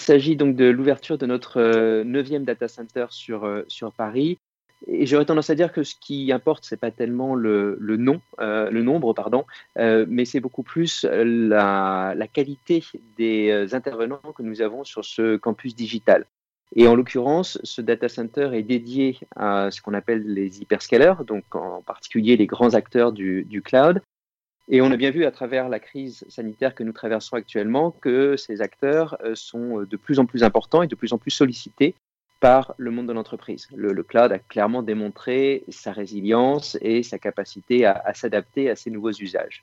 s'agit donc de l'ouverture de notre neuvième data center sur, sur Paris. Et j'aurais tendance à dire que ce qui importe, c'est pas tellement le, le euh, nombre, pardon, euh, mais c'est beaucoup plus la, la, qualité des euh, intervenants que nous avons sur ce campus digital. Et en l'occurrence, ce data center est dédié à ce qu'on appelle les hyperscalers, donc en particulier les grands acteurs du, du cloud. Et on a bien vu à travers la crise sanitaire que nous traversons actuellement que ces acteurs sont de plus en plus importants et de plus en plus sollicités par le monde de l'entreprise. Le, cloud a clairement démontré sa résilience et sa capacité à, s'adapter à ces nouveaux usages.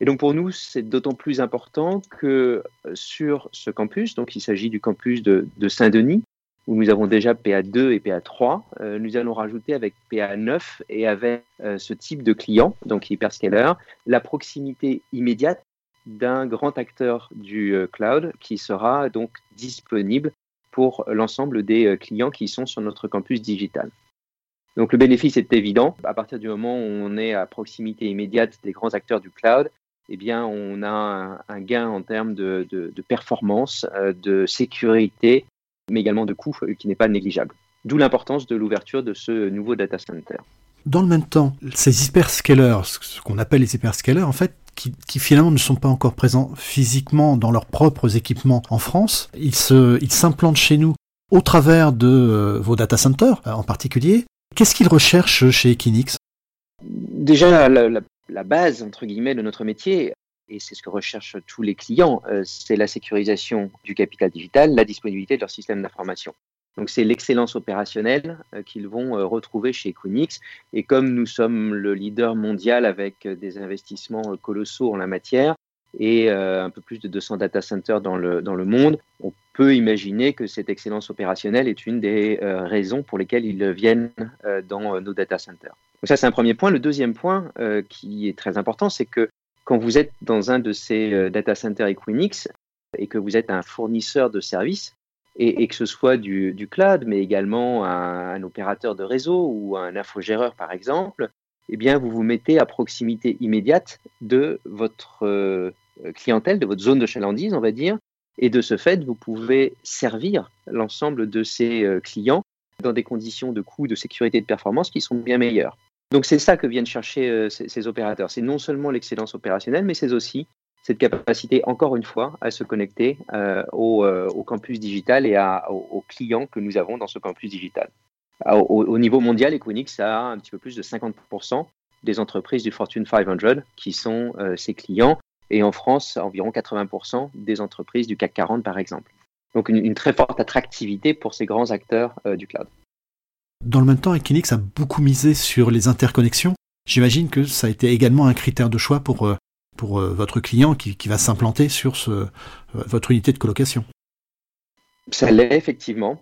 Et donc pour nous, c'est d'autant plus important que euh, sur ce campus, donc il s'agit du campus de, Saint-Denis, où nous avons déjà PA2 et PA3, euh, nous allons rajouter avec PA9 et avec euh, ce type de client, donc hyperscaler, la proximité immédiate d'un grand acteur du cloud qui sera donc disponible pour l'ensemble des euh, clients qui sont sur notre campus digital. Donc le bénéfice est évident. À partir du moment où on est à proximité immédiate des grands acteurs du cloud, eh bien, on a un, gain en termes de, performance, euh, de sécurité, mais également de coût euh, qui n'est pas négligeable. D'où l'importance de l'ouverture de ce nouveau data center. Dans le même temps, ces hyperscalers, ce qu'on appelle les hyperscalers, en fait, qui, finalement ne sont pas encore présents physiquement dans leurs propres équipements en France. Ils s'implantent ils chez nous au travers de euh, vos data centers euh, en particulier. Qu'est-ce qu'ils recherchent chez Equinix? Déjà, la, base, entre guillemets, de notre métier, et c'est ce que recherchent tous les clients, euh, c'est la sécurisation du capital digital, la disponibilité de leur système d'information. Donc c'est l'excellence opérationnelle euh, qu'ils vont euh, retrouver chez Equinix. Et comme nous sommes le leader mondial avec des investissements colossaux en la matière et un peu plus de 200 data centers dans le, dans le monde, on peut imaginer que cette excellence opérationnelle est une des raisons pour lesquelles ils viennent dans nos data centers. Donc ça c'est un premier point. Le deuxième point qui est très important, c'est que quand vous êtes dans un de ces data centers Equinix et que vous êtes un fournisseur de services, et, que ce soit du, cloud, mais également un, opérateur de réseau ou un infogéreur, par exemple, eh bien, vous vous mettez à proximité immédiate de votre euh, clientèle, de votre zone de chalandise, on va dire, et de ce fait, vous pouvez servir l'ensemble de ces euh, clients dans des conditions de coût, de sécurité et de performance qui sont bien meilleures. Donc c'est ça que viennent chercher euh, ces, opérateurs. C'est non seulement l'excellence opérationnelle, mais c'est aussi cette capacité, encore une fois, à se connecter euh, euh, au, campus digital et aux, clients que nous avons dans ce campus digital. Au, niveau mondial, Equinix a un petit peu plus de 50% des entreprises du Fortune 500 qui sont ses clients, et en France, environ 80% des entreprises du CAC 40, par exemple. Donc une, très forte attractivité pour ces grands acteurs du cloud. Dans le même temps, Equinix a beaucoup misé sur les interconnexions. J'imagine que ça a été également un critère de choix pour pour euh, votre client qui, va s'implanter sur euh, votre unité de colocation. Ça l'est effectivement.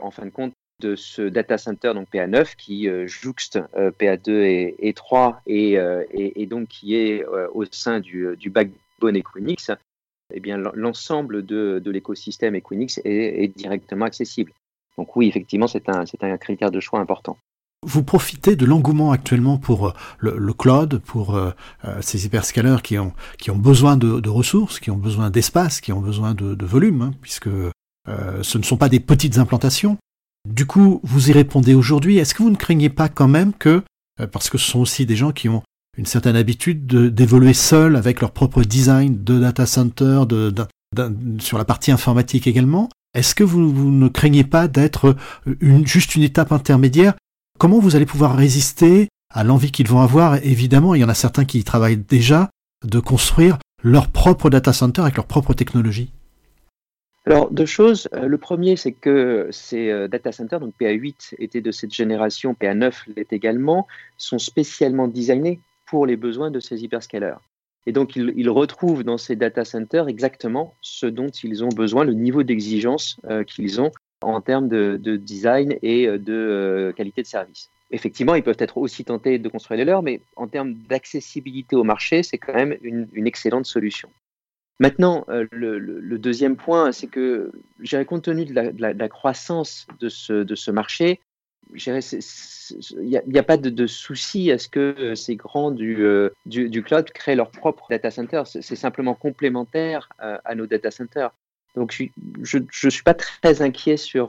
En fin de compte, de ce data center, donc PA9, qui euh, jouxte PA2 et, 3 et, et, donc qui est au sein du, backbone Equinix, eh l'ensemble de, l'écosystème Equinix est, directement accessible. Donc oui, effectivement, c'est un, critère de choix important. Vous profitez de l'engouement actuellement pour euh, le, cloud, pour euh, euh, ces hyperscalers qui ont, qui ont besoin de, ressources, qui ont besoin d'espace, qui ont besoin de, volume, hein, puisque ce ne sont pas des petites implantations. Du coup, vous y répondez aujourd'hui. Est-ce que vous ne craignez pas quand même que, parce que ce sont aussi des gens qui ont une certaine habitude d'évoluer seuls avec leur propre design de data center, de, sur la partie informatique également, est-ce que vous, ne craignez pas d'être une, juste une étape intermédiaire? Comment vous allez pouvoir résister à l'envie qu'ils vont avoir? Évidemment, il y en a certains qui y travaillent déjà, de construire leur propre data center avec leur propre technologie. Alors, deux choses. Euh, le premier, c'est que ces euh, data centers, donc PA8 étaient de cette génération, PA9 l'est également, sont spécialement designés pour les besoins de ces hyperscalers. Et donc, ils, retrouvent dans ces data centers exactement ce dont ils ont besoin, le niveau d'exigence euh, qu'ils ont en termes de, design et euh, de euh, qualité de service. Effectivement, ils peuvent être aussi tentés de construire les leurs, mais en termes d'accessibilité au marché, c'est quand même une, excellente solution. Maintenant, le, deuxième point, c'est que, compte tenu de la, croissance de ce, de ce marché, il n'y a, pas de, souci à ce que ces grands du, du, cloud créent leur propre data center. C'est simplement complémentaire à nos data centers. Donc je ne suis pas très inquiet sur,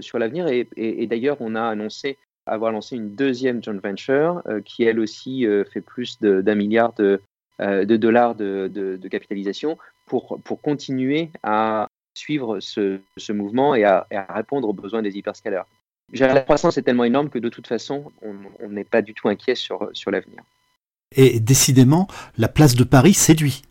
sur l'avenir et, d'ailleurs on a annoncé avoir lancé une deuxième joint venture qui elle aussi fait plus d'un milliard de, de dollars de, de, capitalisation pour, pour continuer à suivre ce, ce mouvement et à, et à, répondre aux besoins des hyperscalers. La croissance est tellement énorme que de toute façon, on n'est pas du tout inquiet sur, sur l'avenir. Et décidément, la place de Paris séduit.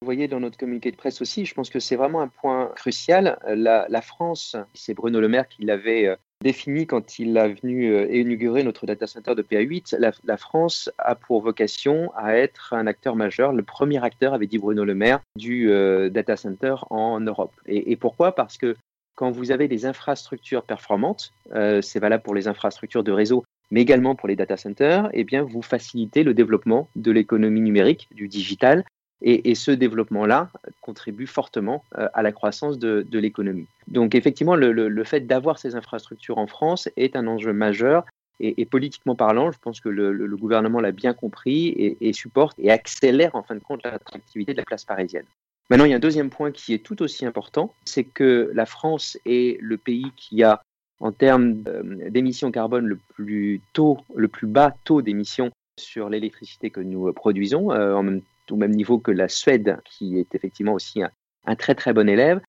Vous voyez dans notre communiqué de presse aussi, je pense que c'est vraiment un point crucial. La, la France, c'est Bruno Le Maire qui l'avait euh, défini quand il a venu euh, inaugurer notre data center de PA8. La, France a pour vocation à être un acteur majeur, le premier acteur, avait dit Bruno Le Maire, du euh, data center en Europe. Et, et pourquoi? Parce que quand vous avez des infrastructures performantes, euh, c'est valable pour les infrastructures de réseau, mais également pour les data centers, eh bien, vous facilitez le développement de l'économie numérique, du digital, et, ce développement-là contribue fortement euh, à la croissance de, l'économie. Donc effectivement, le, fait d'avoir ces infrastructures en France est un enjeu majeur. Et, politiquement parlant, je pense que le, gouvernement l'a bien compris et, supporte et accélère en fin de compte l'attractivité de la place parisienne. Maintenant, il y a un deuxième point qui est tout aussi important, c'est que la France est le pays qui a, en termes euh, d'émissions carbone, le plus, bas taux d'émissions sur l'électricité que nous produisons, euh, au même niveau que la Suède, qui est effectivement aussi un, très très bon élève.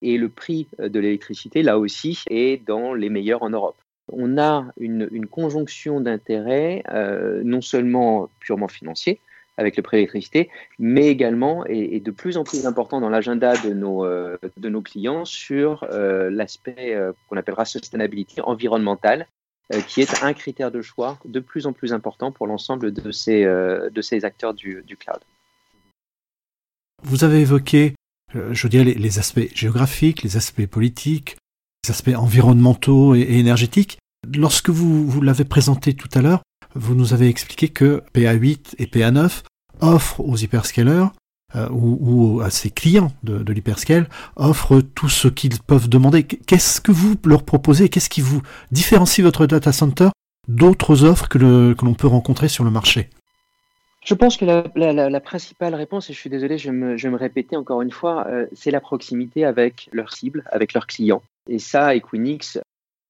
Et le prix de l'électricité, là aussi, est dans les meilleurs en Europe. On a une, conjonction d'intérêts, euh, non seulement purement financiers, avec le prix de l'électricité, mais également, et, de plus en plus important dans l'agenda de nos, euh, de nos clients, sur euh, l'aspect euh, qu'on appellera sustainability environnementale, qui est un critère de choix de plus en plus important pour l'ensemble de, ces, de ces acteurs du, du, cloud. Vous avez évoqué, je dirais, les, aspects géographiques, les aspects politiques, les aspects environnementaux et, et énergétiques. Lorsque vous, vous l'avez présenté tout à l'heure, vous nous avez expliqué que PA8 et PA9 offrent aux hyperscalers euh, ou, à ses clients de, l'hyperscale offrent tout ce qu'ils peuvent demander. Qu'est-ce que vous leur proposez? Qu'est-ce qui vous différencie votre data center d'autres offres que l'on peut rencontrer sur le marché? Je pense que la, principale réponse, et je suis désolé, je vais me, répéter encore une fois, euh, c'est la proximité avec leurs cibles, avec leurs clients. Et ça, Equinix,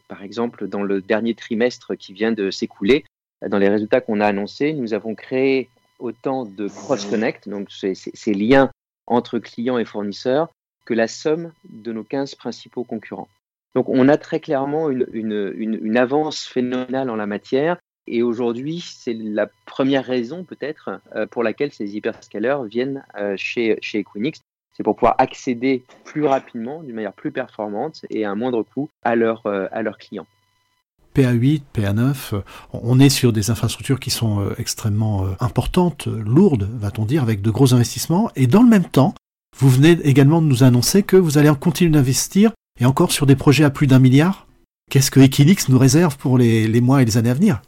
par exemple, dans le dernier trimestre qui vient de s'écouler, dans les résultats qu'on a annoncés, nous avons créé autant de cross-connect, donc ces, liens entre clients et fournisseurs, que la somme de nos 15 principaux concurrents. Donc on a très clairement une, avance phénoménale en la matière. Et aujourd'hui, c'est la première raison peut-être euh, pour laquelle ces hyperscalers viennent euh, chez, Equinix. C'est pour pouvoir accéder plus rapidement, d'une manière plus performante et à un moindre coût à, euh, à leurs clients. PA8, PA9, on est sur des infrastructures qui sont euh, extrêmement euh, importantes, lourdes, va-t-on dire, avec de gros investissements. Et dans le même temps, vous venez également de nous annoncer que vous allez continuer d'investir, et encore sur des projets à plus d'un milliard. Qu'est-ce que Equinix nous réserve pour les, mois et les années à venir?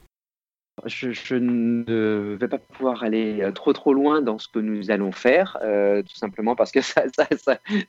Je, ne vais pas pouvoir aller euh, trop trop loin dans ce que nous allons faire, euh, tout simplement parce que ça,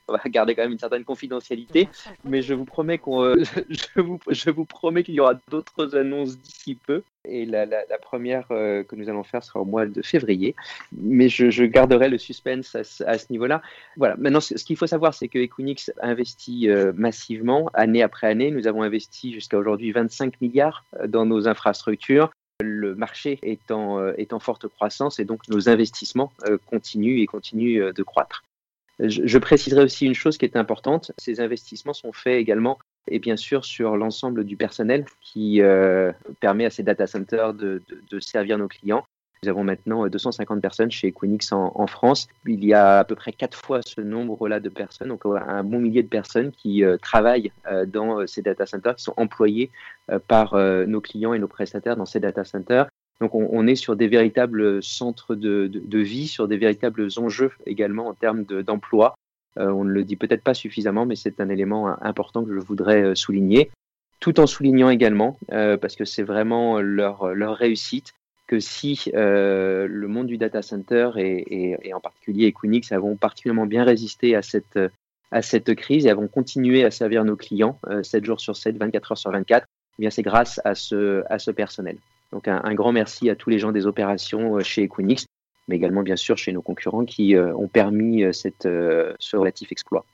va garder quand même une certaine confidentialité. Mais je vous promets qu'on, euh, je, vous, je vous promets qu'il y aura d'autres annonces d'ici peu. Et la, première que nous allons faire sera au mois de février. Mais je garderai le suspense à, ce niveau-là. Voilà. Maintenant, ce, qu'il faut savoir, c'est que Equinix investit massivement, année après année. Nous avons investi jusqu'à aujourd'hui 25 milliards dans nos infrastructures. Le marché est en, euh, est en, forte croissance et donc nos investissements euh, continuent et continuent euh, de croître. Je, préciserai aussi une chose qui est importante, ces investissements sont faits également et bien sûr sur l'ensemble du personnel qui permet à ces data centers de, servir nos clients nous avons maintenant 250 euh, personnes chez Equinix en, France. Il y a à peu près quatre fois ce nombre-là de personnes, donc un bon millier de personnes qui euh, travaillent euh, dans ces data centers, qui sont employés par nos clients et nos prestataires dans ces data centers. Donc on, est sur des véritables centres de, vie, sur des véritables enjeux également en termes d'emploi. on ne le dit peut-être pas suffisamment, mais c'est un élément important que je voudrais souligner tout en soulignant également, parce que c'est vraiment leur réussite, que si euh, le monde du data center et, en particulier Equinix avons particulièrement bien résisté à cette, à cette crise et avons continué à servir nos clients 7 euh, jours sur 7, 24 heures sur 24, eh bien c'est grâce à ce, à ce personnel. Donc un, grand merci à tous les gens des opérations euh, chez Equinix, mais également bien sûr chez nos concurrents qui ont permis cette, ce relatif exploit.